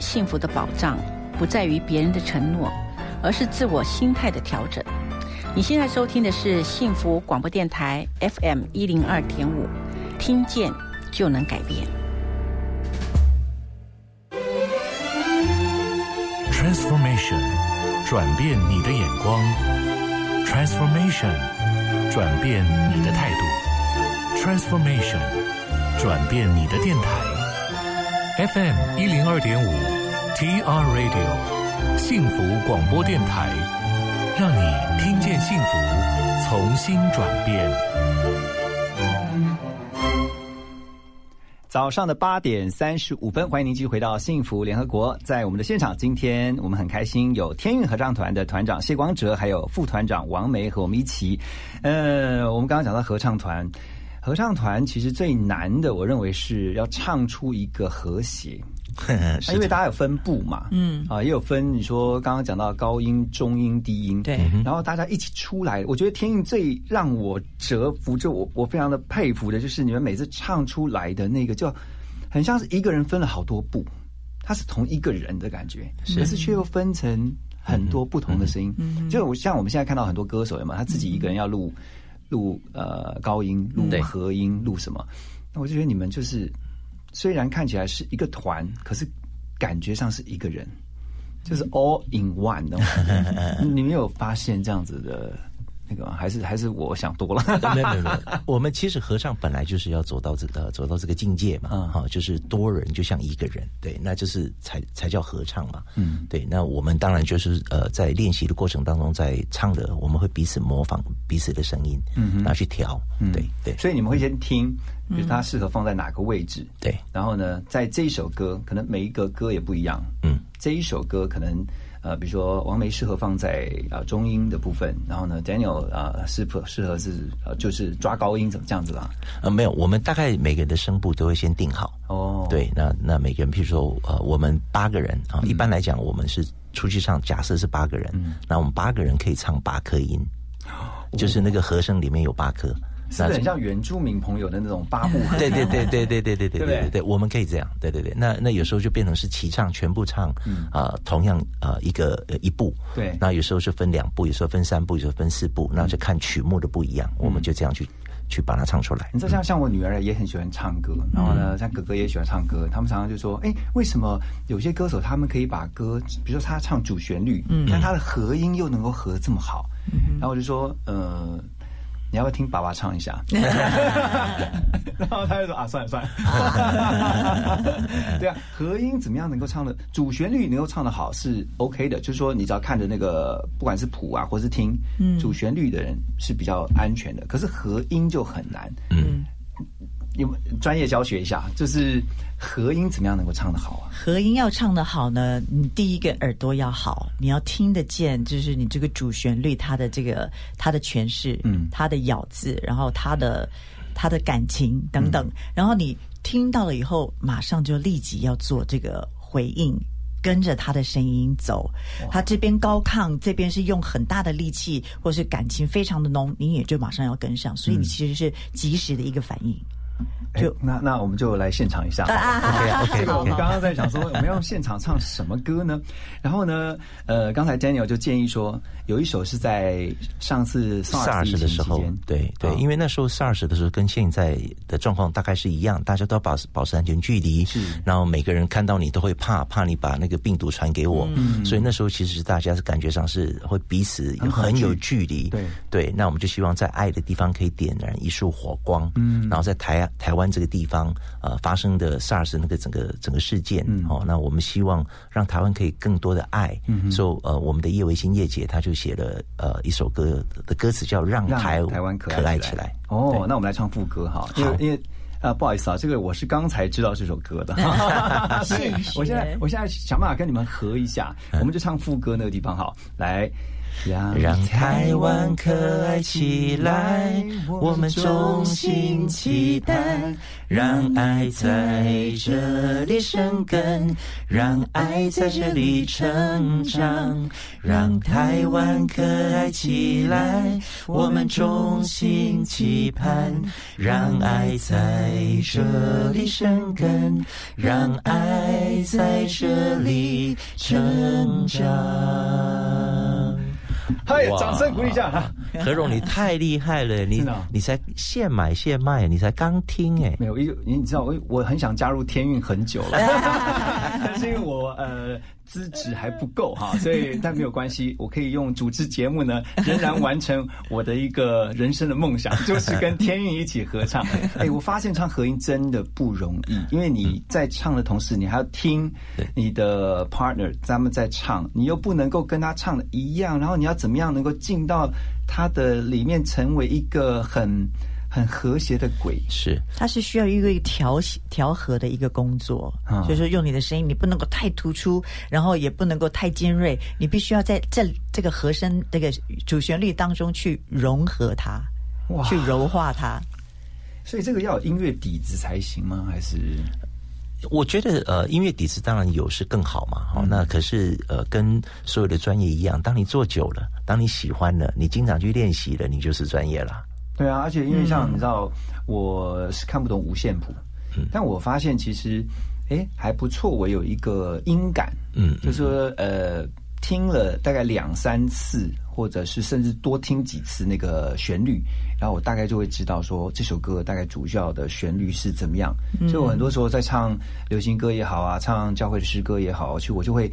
幸福的保障不在于别人的承诺，而是自我心态的调整。你现在收听的是幸福广播电台 FM 一零二点五，听见就能改变。
Transformation，转变你的眼光；Transformation，转变你的态度；Transformation，转变你的电台。FM 一零二点五，TR Radio，幸福广播电台。让你听见幸福，重新转变。
早上的八点三十五分，欢迎您继续回到幸福联合国。在我们的现场，今天我们很开心，有天韵合唱团的团长谢光哲，还有副团长王梅和我们一起。呃，我们刚刚讲到合唱团，合唱团其实最难的，我认为是要唱出一个和谐。因为大家有分部嘛，嗯。啊，也有分。你说刚刚讲到高音、中音、低音，
对，
然后大家一起出来。我觉得天韵最让我折服，就我我非常的佩服的，就是你们每次唱出来的那个，就很像是一个人分了好多部，他是同一个人的感觉，可是却又分成很多不同的声音。就我像我们现在看到很多歌手，有嘛，他自己一个人要录录呃高音、录和音、录什么，那我就觉得你们就是。虽然看起来是一个团，可是感觉上是一个人，就是 all in one 的。你们有发现这样子的？那个还是还是我想多了，
没有没有没有。我们其实合唱本来就是要走到这个走到这个境界嘛，哈，就是多人就像一个人，对，那就是才才叫合唱嘛，嗯，对。那我们当然就是呃，在练习的过程当中，在唱的，我们会彼此模仿彼此的声音，嗯，然后去调，对对。
所以你们会先听，就是它适合放在哪个位置，
对。
然后呢，在这一首歌，可能每一个歌也不一样，嗯，这一首歌可能。呃，比如说王梅适合放在啊中音的部分，然后呢，Daniel 啊适合适合是呃就是抓高音怎么这样子啦？
呃，没有，我们大概每个人的声部都会先定好。哦，对，那那每个人，譬如说呃，我们八个人啊，一般来讲我们是出去唱，假设是八个人，那我们八个人可以唱八颗音，就是那个和声里面有八颗。
是很像原住民朋友的那种八部，
对对对对对对对对对对，我们可以这样，对对对。那那有时候就变成是齐唱，全部唱，啊，同样啊一个一部，
对。
那有时候是分两部，有时候分三部，有时候分四部，那就看曲目的不一样，我们就这样去去把它唱出来。
你知道像像我女儿也很喜欢唱歌，然后呢，像哥哥也喜欢唱歌，他们常常就说，哎，为什么有些歌手他们可以把歌，比如说他唱主旋律，嗯，但他的和音又能够合这么好，然后我就说，呃。你要不要听爸爸唱一下？然后他就说啊，算了算了。对啊，和音怎么样能够唱的？主旋律能够唱的好是 OK 的，就是说你只要看着那个，不管是谱啊，或是听，主旋律的人是比较安全的。可是和音就很难。嗯。有专业教学一下，就是和音怎么样能够唱得好啊？
和音要唱得好呢，你第一个耳朵要好，你要听得见，就是你这个主旋律它的这个它的诠释，嗯，它的咬字，然后它的它的感情等等，然后你听到了以后，马上就立即要做这个回应，跟着他的声音走。他这边高亢，这边是用很大的力气，或是感情非常的浓，你也就马上要跟上，所以你其实是及时的一个反应。
就那那我们就来现场一下，OK OK。这个我们刚刚在想说，我们要现场唱什么歌呢？然后呢，呃，刚才 Daniel 就建议说，有一首是在上次 SARS
的时候，对对，因为那时候 SARS 的时候跟现在的状况大概是一样，大家都要保保持安全距离，是，然后每个人看到你都会怕，怕你把那个病毒传给我，嗯，所以那时候其实大家是感觉上是会彼此很有距离，
对
对，那我们就希望在爱的地方可以点燃一束火光，嗯，然后在台台湾。湾这个地方，呃，发生的 SARS 那个整个整个事件，哦，那我们希望让台湾可以更多的爱，所以呃，我们的叶维新叶姐，她就写了呃一首歌的歌词叫《让台
台湾可
爱起来》。
哦，那我们来唱副歌哈，因为因为啊，不好意思啊，这个我是刚才知道这首歌的，我现在我现在想办法跟你们合一下，我们就唱副歌那个地方好，来。
让台湾可爱起来，我们衷心期待。让爱在这里生根，让爱在这里成长。让台湾可爱起来，我们衷心期盼。让爱在这里生根，让爱。在这里成长。
嗨，掌声鼓励一下哈！
何荣，你太厉害了，你你才现买现卖，你才刚听哎，
没有，因你知道我我很想加入天运很久了，但是因为我呃。资质还不够哈，所以但没有关系，我可以用主持节目呢，仍然完成我的一个人生的梦想，就是跟天运一起合唱。哎，我发现唱合音真的不容易，因为你在唱的同时，你还要听你的 partner 他们在唱，你又不能够跟他唱的一样，然后你要怎么样能够进到它的里面，成为一个很。很和谐的鬼
是，
它是需要一个调调和的一个工作，就是说用你的声音，你不能够太突出，然后也不能够太尖锐，你必须要在这这个和声这个主旋律当中去融合它，去柔化它。
所以这个要有音乐底子才行吗？还是？
我觉得呃，音乐底子当然有是更好嘛。好，那可是呃，跟所有的专业一样，当你做久了，当你喜欢了，你经常去练习了，你就是专业了。
对啊，而且因为像你知道，我是看不懂五线谱，但我发现其实，哎，还不错。我有一个音感，嗯，就是说呃，听了大概两三次，或者是甚至多听几次那个旋律，然后我大概就会知道说这首歌大概主要的旋律是怎么样。所以我很多时候在唱流行歌也好啊，唱教会的诗歌也好，其实我就会。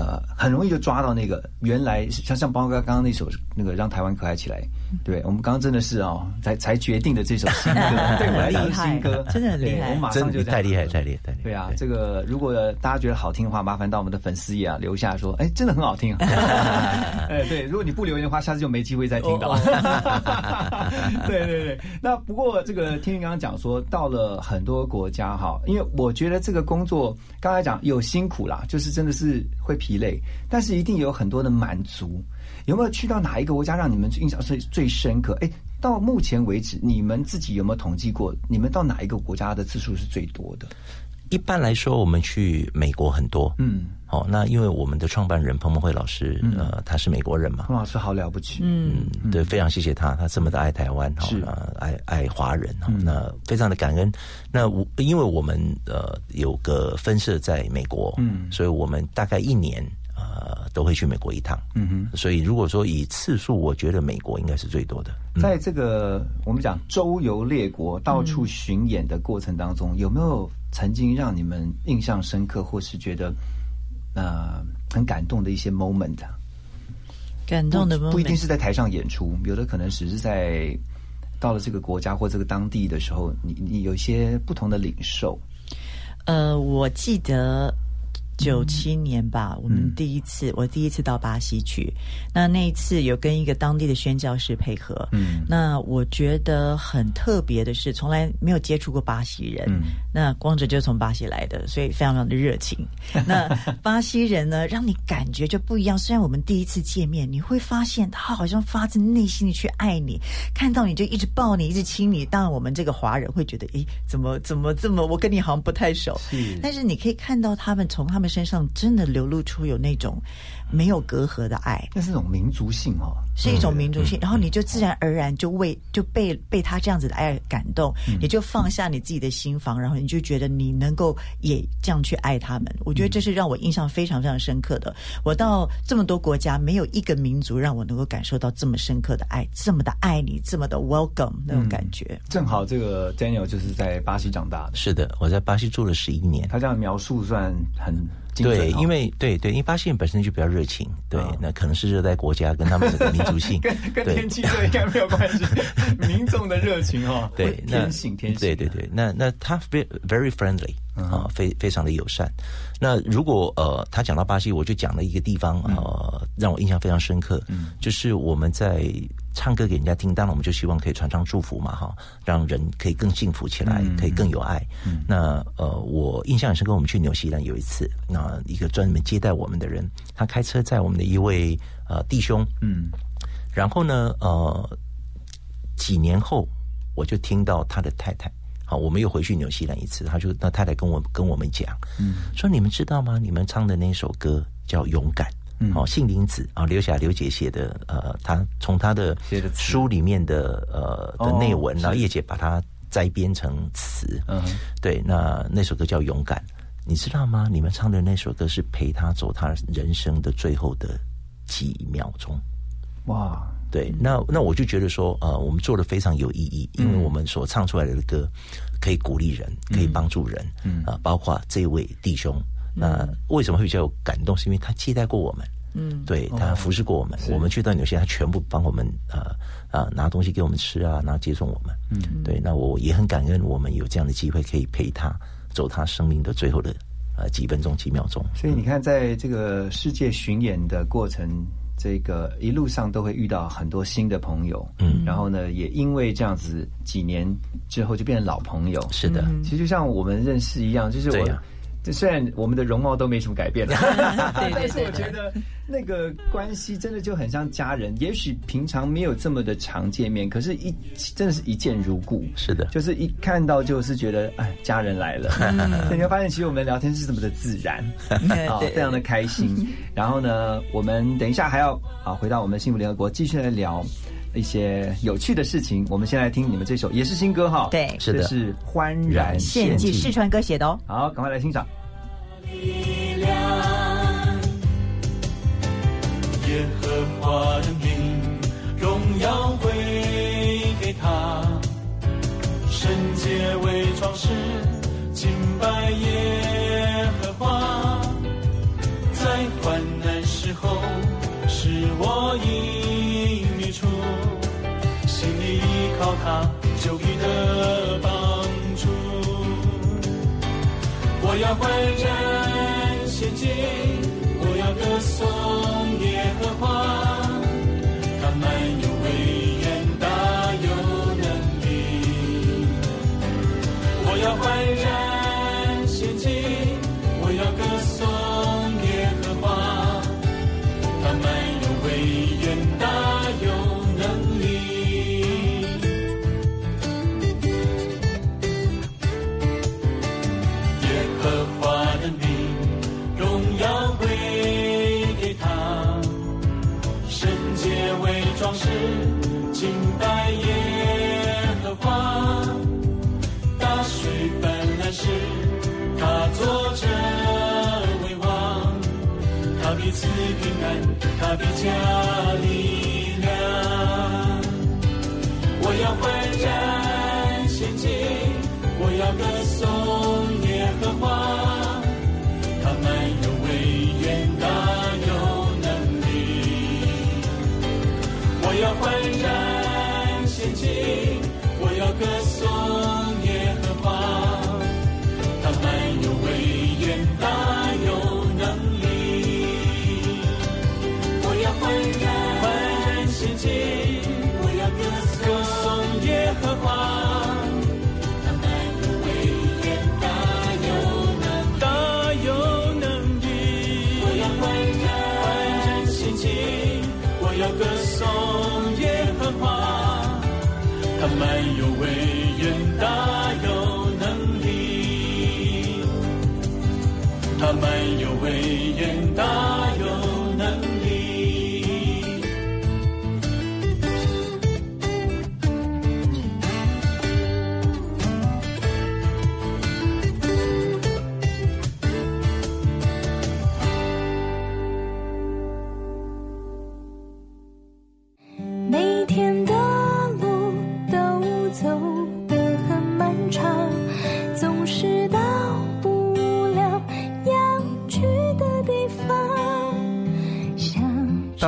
呃，很容易就抓到那个原来像像包括刚刚那首那个让台湾可爱起来，对我们刚刚真的是哦，才才决定的这首新歌，对我来讲是新歌，
真的很厉害，
我马上就
太厉害，太厉害，太厉害。
对啊，这个如果大家觉得好听的话，麻烦到我们的粉丝页啊留下说，哎，真的很好听。哎，对，如果你不留言的话，下次就没机会再听到。对对对，那不过这个听你刚刚讲说，到了很多国家哈，因为我觉得这个工作刚才讲有辛苦啦，就是真的是会。疲一类，但是一定有很多的满足。有没有去到哪一个国家让你们印象最最深刻？哎，到目前为止，你们自己有没有统计过？你们到哪一个国家的次数是最多的？
一般来说，我们去美国很多。嗯。哦，那因为我们的创办人彭蒙慧老师，呃，他是美国人嘛，
彭老师好了不起，
嗯，对，非常谢谢他，他这么的爱台湾，
是。
爱爱华人，那非常的感恩。那我因为我们呃有个分社在美国，嗯，所以我们大概一年呃都会去美国一趟，嗯哼，所以如果说以次数，我觉得美国应该是最多的。
在这个我们讲周游列国、到处巡演的过程当中，有没有曾经让你们印象深刻，或是觉得？呃，很感动的一些 moment，
感动的
不一定是在台上演出，有的可能只是在到了这个国家或这个当地的时候，你你有一些不同的领受。
呃，我记得。九七年吧，我们第一次，我第一次到巴西去。那那一次有跟一个当地的宣教士配合。嗯，那我觉得很特别的是，从来没有接触过巴西人。嗯，那光着就从巴西来的，所以非常非常的热情。那巴西人呢，让你感觉就不一样。虽然我们第一次见面，你会发现他好像发自内心的去爱你，看到你就一直抱你，一直亲你。当然，我们这个华人会觉得，诶，怎么怎么这么，我跟你好像不太熟。是，但是你可以看到他们从他们。身上真的流露出有那种没有隔阂的爱，
那是一种民族性哦，
是一种民族性。然后你就自然而然就为就被被他这样子的爱感动，你就放下你自己的心房，然后你就觉得你能够也这样去爱他们。我觉得这是让我印象非常非常深刻的。我到这么多国家，没有一个民族让我能够感受到这么深刻的爱，这么的爱你，这么的 welcome 那种感觉。
正好这个 Daniel 就是在巴西长大的，
是的，我在巴西住了十一年。
他这样描述算很。
对，因为对对，因为巴西人本身就比较热情，对，那可能是热带国家跟他们的民族性，
跟跟天气这应该没有关系，民众的热情哦，
对，
天性天性，
对对对，那那他 very very friendly 啊，非非常的友善。那如果呃，他讲到巴西，我就讲了一个地方呃，让我印象非常深刻，嗯。就是我们在。唱歌给人家听，当然我们就希望可以传唱祝福嘛，哈，让人可以更幸福起来，可以更有爱。那呃，我印象很深刻，我们去纽西兰有一次，那一个专门接待我们的人，他开车载我们的一位呃弟兄，嗯，然后呢，呃，几年后我就听到他的太太，好，我们又回去纽西兰一次，他就那太太跟我跟我们讲，嗯，说你们知道吗？你们唱的那首歌叫《勇敢》。哦，杏林子啊，刘霞刘姐写的，呃，他从他的书里面的呃的内文，然后叶姐把它摘编成词，嗯，对，那那首歌叫《勇敢》，你知道吗？你们唱的那首歌是陪他走他人生的最后的几秒钟。
哇，
对，那那我就觉得说，呃，我们做的非常有意义，因为我们所唱出来的歌可以鼓励人，可以帮助人，嗯。啊，包括这位弟兄，那为什么会比较有感动？是因为他接待过我们，嗯，对他服侍过我们，我们去到纽西兰，他全部帮我们，呃啊，拿东西给我们吃啊，然后接送我们，嗯，对，那我也很感恩，我们有这样的机会可以陪他走他生命的最后的呃几分钟几秒钟。
所以你看，在这个世界巡演的过程。这个一路上都会遇到很多新的朋友，嗯，然后呢，也因为这样子，几年之后就变成老朋友。
是的，
其实就像我们认识一样，就是我。这虽然我们的容貌都没什么改变了，但是我觉得那个关系真的就很像家人。也许平常没有这么的常见面，可是一真的是一见如故。
是的，
就是一看到就是觉得哎，家人来了。你会发现，其实我们聊天是这么的自然，啊，非常的开心。然后呢，我们等一下还要啊回到我们幸福联合国，继续来聊。一些有趣的事情，我们先来听你们这首也是新歌哈，
对，
是的，
是欢然献祭
四川歌写的哦，
好，赶快来欣赏。
力量，耶和华的名，荣耀归给他，圣洁为装饰，敬拜耶和华，在患难时候是我一。他就给的帮助，我要欢然献祭，我要歌颂耶和华，安，他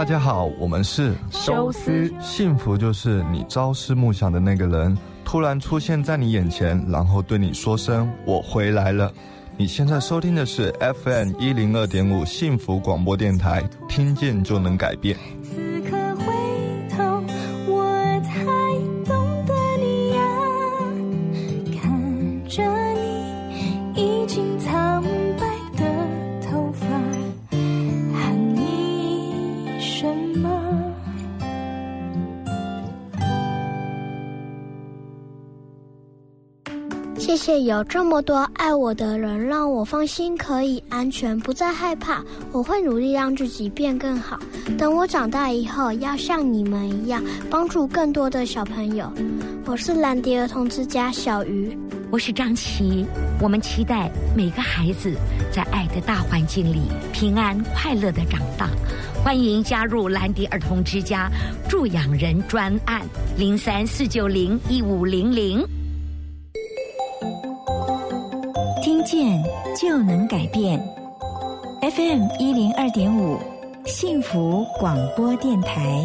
大
家好，我们是
修斯。
幸福就是你朝思暮想的那个人突然出现在你眼前，然后对你说声“我回来了”。你现在收听的是 FM 一零二点五幸福广播电台，听见就能改变。
谢谢有这么多爱我的人，让我放心，可以安全，不再害怕。我会努力让自己变更好。等我长大以后，要像你们一样，帮助更多的小朋友。我是蓝迪儿童之家小鱼。
我是张琪。我们期待每个孩子在爱的大环境里平安快乐的长大。欢迎加入兰迪儿童之家助养人专案零三四九零一五零零。
听见就能改变。FM 一零二点五，幸福广播电台。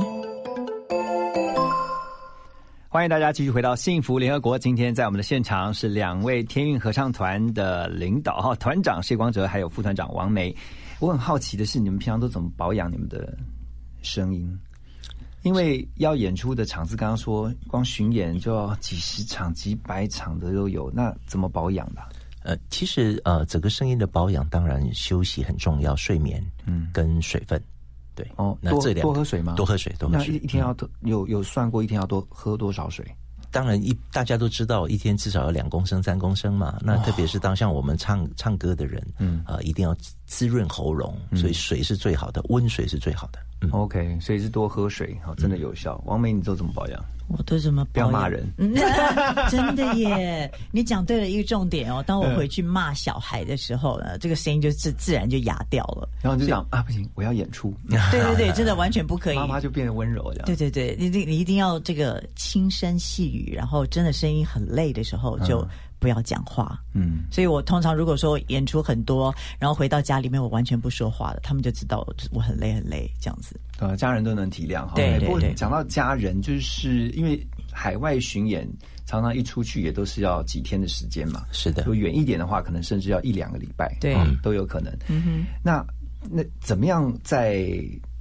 欢迎大家继续回到幸福联合国。今天在我们的现场是两位天韵合唱团的领导哈，团长谢光哲，还有副团长王梅。我很好奇的是，你们平常都怎么保养你们的声音？因为要演出的场次，刚刚说光巡演就要几十场、几百场的都有，那怎么保养的？
呃，其实呃，整个声音的保养，当然休息很重要，睡眠，嗯，跟水分。对
哦，那这两
多
喝水吗？
多喝水，多喝水。
一天要多有有算过一天要多喝多少水？
当然一大家都知道，一天至少要两公升、三公升嘛。那特别是当像我们唱唱歌的人，嗯啊，一定要滋润喉咙，所以水是最好的，温水是最好的。
OK，所以是多喝水，好，真的有效。王梅，你都怎么保养？
我都怎么
不要骂人？
真的耶！你讲对了一个重点哦。当我回去骂小孩的时候呢，这个声音就自自然就哑掉了。
然后就讲啊，不行，我要演出。
对对对，真的完全不可以。
妈妈就变得温柔这样。
对对对，你你你一定要这个轻声细语，然后真的声音很累的时候就。不要讲话，嗯，所以我通常如果说演出很多，然后回到家里面我完全不说话的，他们就知道我很累很累这样子。
呃，家人都能体谅哈。
对对对。
讲到家人，就是因为海外巡演，常常一出去也都是要几天的时间嘛。
是的。
如果远一点的话，可能甚至要一两个礼拜，
对，
都有可能。嗯哼。那那怎么样在？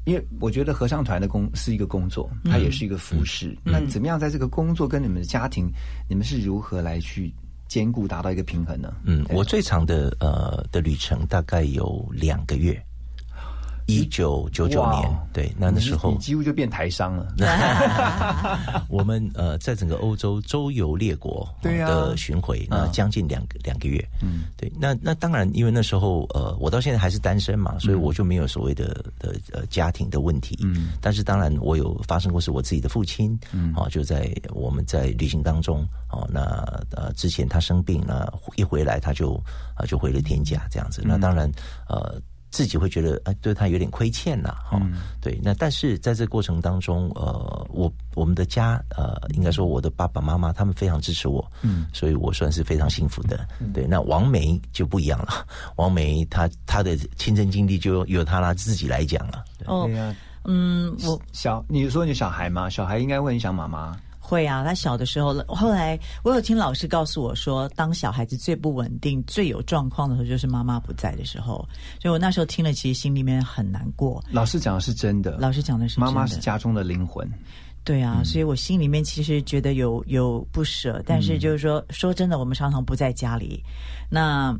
因为我觉得合唱团的工是一个工作，它也是一个服饰。那怎么样在这个工作跟你们的家庭，你们是如何来去？兼顾达到一个平衡呢？
嗯，我最长的呃的旅程大概有两个月。一九九九年，对，那那时候
几乎就变台商了。
我们呃，在整个欧洲周游列国的巡回，那将近两个两个月。嗯，对，那那当然，因为那时候呃，我到现在还是单身嘛，所以我就没有所谓的的呃家庭的问题。嗯，但是当然，我有发生过是我自己的父亲，嗯，啊，就在我们在旅行当中，哦，那呃之前他生病，那一回来他就啊就回了天家这样子。那当然呃。自己会觉得，哎，对他有点亏欠呐，哈，对。那但是在这过程当中，呃，我我们的家，呃，应该说我的爸爸妈妈他们非常支持我，嗯，所以我算是非常幸福的。对，那王梅就不一样了，王梅她她的亲身经历就由她自己来讲了。
哦，嗯，我小，你说你小孩吗？小孩应该会很想妈妈。
会啊，他小的时候，后来我有听老师告诉我说，当小孩子最不稳定、最有状况的时候，就是妈妈不在的时候。所以我那时候听了，其实心里面很难过。
老师讲的是真的，
老师讲的是
妈妈是家中的灵魂。
对啊，所以我心里面其实觉得有有不舍，但是就是说，说真的，我们常常不在家里，那。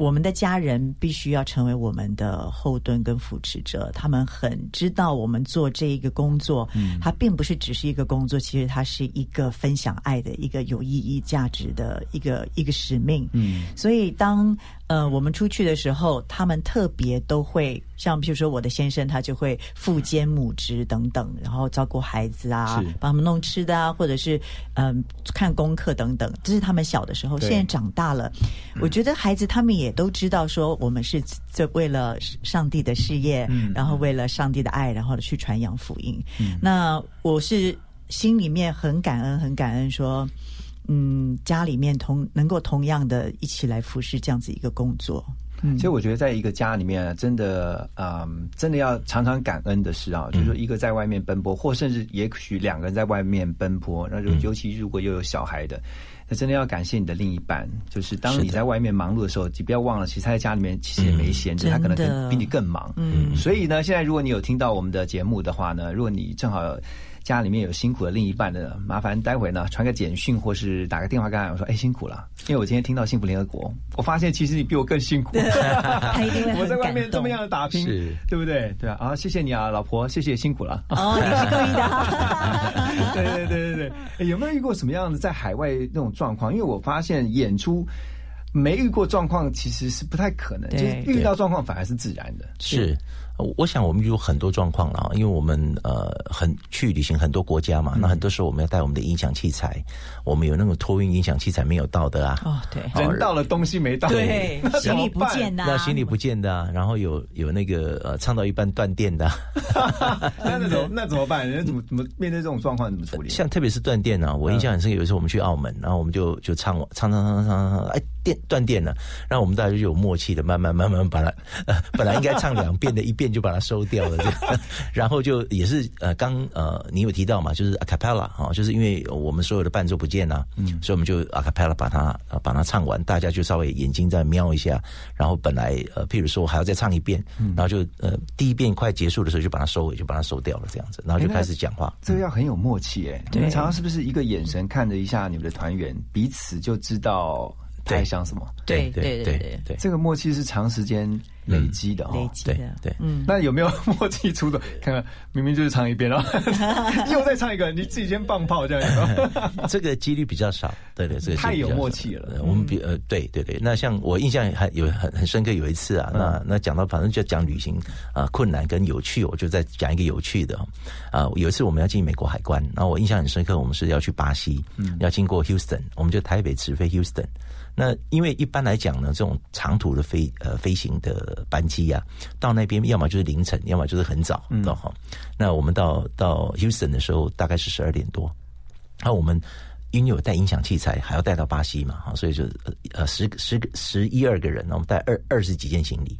我们的家人必须要成为我们的后盾跟扶持者，他们很知道我们做这一个工作，嗯，它并不是只是一个工作，其实它是一个分享爱的一个有意义、价值的一个一个使命，嗯，所以当。呃，我们出去的时候，他们特别都会像，比如说我的先生，他就会父兼母职等等，然后照顾孩子啊，帮他们弄吃的啊，或者是嗯看功课等等。这是他们小的时候，现在长大了，我觉得孩子他们也都知道说，我们是这为了上帝的事业，然后为了上帝的爱，然后去传扬福音。那我是心里面很感恩，很感恩说。嗯，家里面同能够同样的一起来服侍这样子一个工作。
嗯，其实我觉得在一个家里面，真的，嗯，真的要常常感恩的是啊，就是说一个在外面奔波，或甚至也许两个人在外面奔波，那就尤其如果又有小孩的，那真的要感谢你的另一半。就是当你在外面忙碌的时候，你不要忘了，其实他在家里面其实也没闲着，他可能比你更忙。嗯，所以呢，现在如果你有听到我们的节目的话呢，如果你正好。家里面有辛苦的另一半的，麻烦待会呢传个简讯或是打个电话跟他，我说哎辛苦了，因为我今天听到幸福联合国，我发现其实你比我更辛苦，
他一定会
我在外面这么样的打拼，对不对？对啊，啊谢谢你啊，老婆，谢谢辛苦了。
哦，你是故意的。
对对对对对，有没有遇过什么样的在海外那种状况？因为我发现演出没遇过状况，其实是不太可能。就是遇到状况反而是自然的。
是。我想我们有很多状况了，因为我们呃很去旅行很多国家嘛，那很多时候我们要带我们的音响器材，我们有那种托运音响器材没有到的啊，
哦对，
人到了东西没到，
对，行李不见的，
那行李不见的，然后有有那个呃唱到一半断电的，
那那种 那怎么办？人怎么怎么面对这种状况怎么处理？
像特别是断电呢，我印象很深，有一次我们去澳门，然后我们就就唱唱唱唱唱唱，哎电断电了，然后我们大家就有默契的慢慢慢慢把它，呃本来应该唱两遍的一遍就把它收掉了。然后就也是呃，刚呃，你有提到嘛，就是 a cappella 哈，就是因为我们所有的伴奏不见了，嗯，所以我们就 a cappella 把它把它唱完，大家就稍微眼睛再瞄一下，然后本来呃，譬如说还要再唱一遍，然后就呃，第一遍快结束的时候就把它收尾，就把它收掉了这样子，然后就开始讲话。
这个要很有默契哎，你们常常是不是一个眼神看着一下你们的团员，彼此就知道在想什么？
对对对对
对，
这个默契是长时间。累积的，
累积的，
对，
嗯，
那有没有默契出的？看看，明明就是唱一遍了，又再唱一个，你自己先放炮这样。
这个几率比较少，对对，这个
太有默契了。
我们比呃，对对对，那像我印象还有很很深刻，有一次啊，那那讲到反正就讲旅行啊，困难跟有趣，我就在讲一个有趣的啊。有一次我们要进美国海关，然后我印象很深刻，我们是要去巴西，嗯，要经过 Houston，我们就台北直飞 Houston。那因为一般来讲呢，这种长途的飞呃飞行的班机啊，到那边要么就是凌晨，要么就是很早嗯哈。那我们到到 Houston 的时候，大概是十二点多。那我们因为有带音响器材，还要带到巴西嘛，哈，所以就呃十十个十一二个人，我们带二二十几件行李。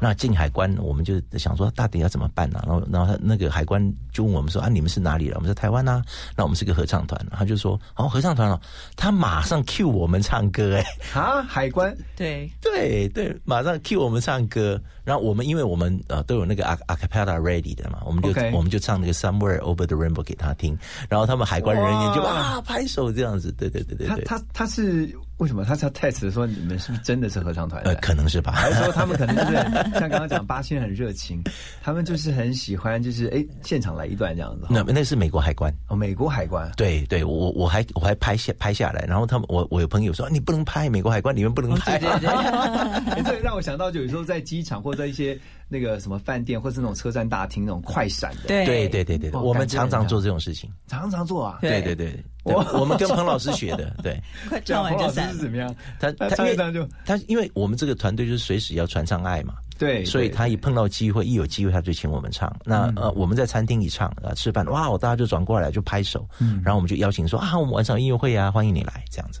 那进海关，我们就想说到底要怎么办呢？然后，然后他那个海关就问我们说：“啊，你们是哪里人？”我们说：“台湾呐。”那我们是个合唱团，他就说：“哦，合唱团哦。”他马上 cue 我们唱歌，哎，
啊，海关，
对
对对，马上 cue 我们唱歌。然后我们因为我们呃都有那个 a a cappella ready 的嘛，我们就我们就唱那个 Somewhere Over the Rainbow 给他听。然后他们海关人员就啊拍手这样子，对对对对
对。他他他是。为什么他是要 test 说你们是不是真的是合唱团？
呃，可能是吧。
还是说他们可能就是 像刚刚讲巴西人很热情，他们就是很喜欢，就是哎现场来一段这样子。
那那是美国海关
哦，美国海关。
对对，我我还我还拍下拍下来，然后他们我我有朋友说你不能拍美国海关，你们不能拍。
这让我想到，就有时候在机场或者一些那个什么饭店，或是那种车站大厅那种快闪的。
对
对对对对，我们常常做这种事情，
常常做啊。
对对对。我我们跟彭老师学的，对，
快唱完就散
是怎么样？
他
他因为就
他因为我们这个团队就是随时要传唱爱嘛，
对，
所以他一碰到机会，一有机会他就请我们唱。那呃，我们在餐厅一唱啊，吃饭哇，大家就转过来就拍手，嗯，然后我们就邀请说啊，我们晚上音乐会啊，欢迎你来这样子，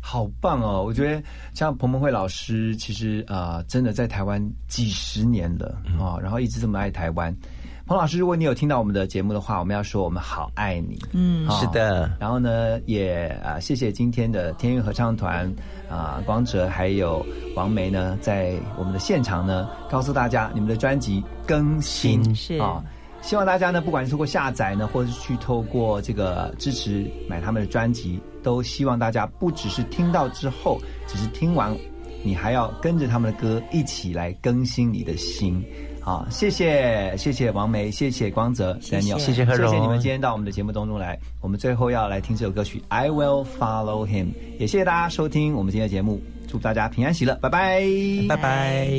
好棒哦！我觉得像彭彭慧老师，其实啊，真的在台湾几十年了啊，然后一直这么爱台湾。彭老师，如果你有听到我们的节目的话，我们要说我们好爱你。
嗯，
是的。
然后呢，也啊，谢谢今天的天韵合唱团啊，光哲还有王梅呢，在我们的现场呢，告诉大家你们的专辑更新
是啊，
希望大家呢，不管是通过下载呢，或者是去透过这个支持买他们的专辑，都希望大家不只是听到之后，只是听完，你还要跟着他们的歌一起来更新你的心。好，谢谢谢谢王梅，谢谢光泽，
谢谢。
谢谢何
荣，谢谢你们今天到我们的节目当中来。我们最后要来听这首歌曲《I Will Follow Him》，也谢谢大家收听我们今天的节目，祝大家平安喜乐，拜拜，
拜拜。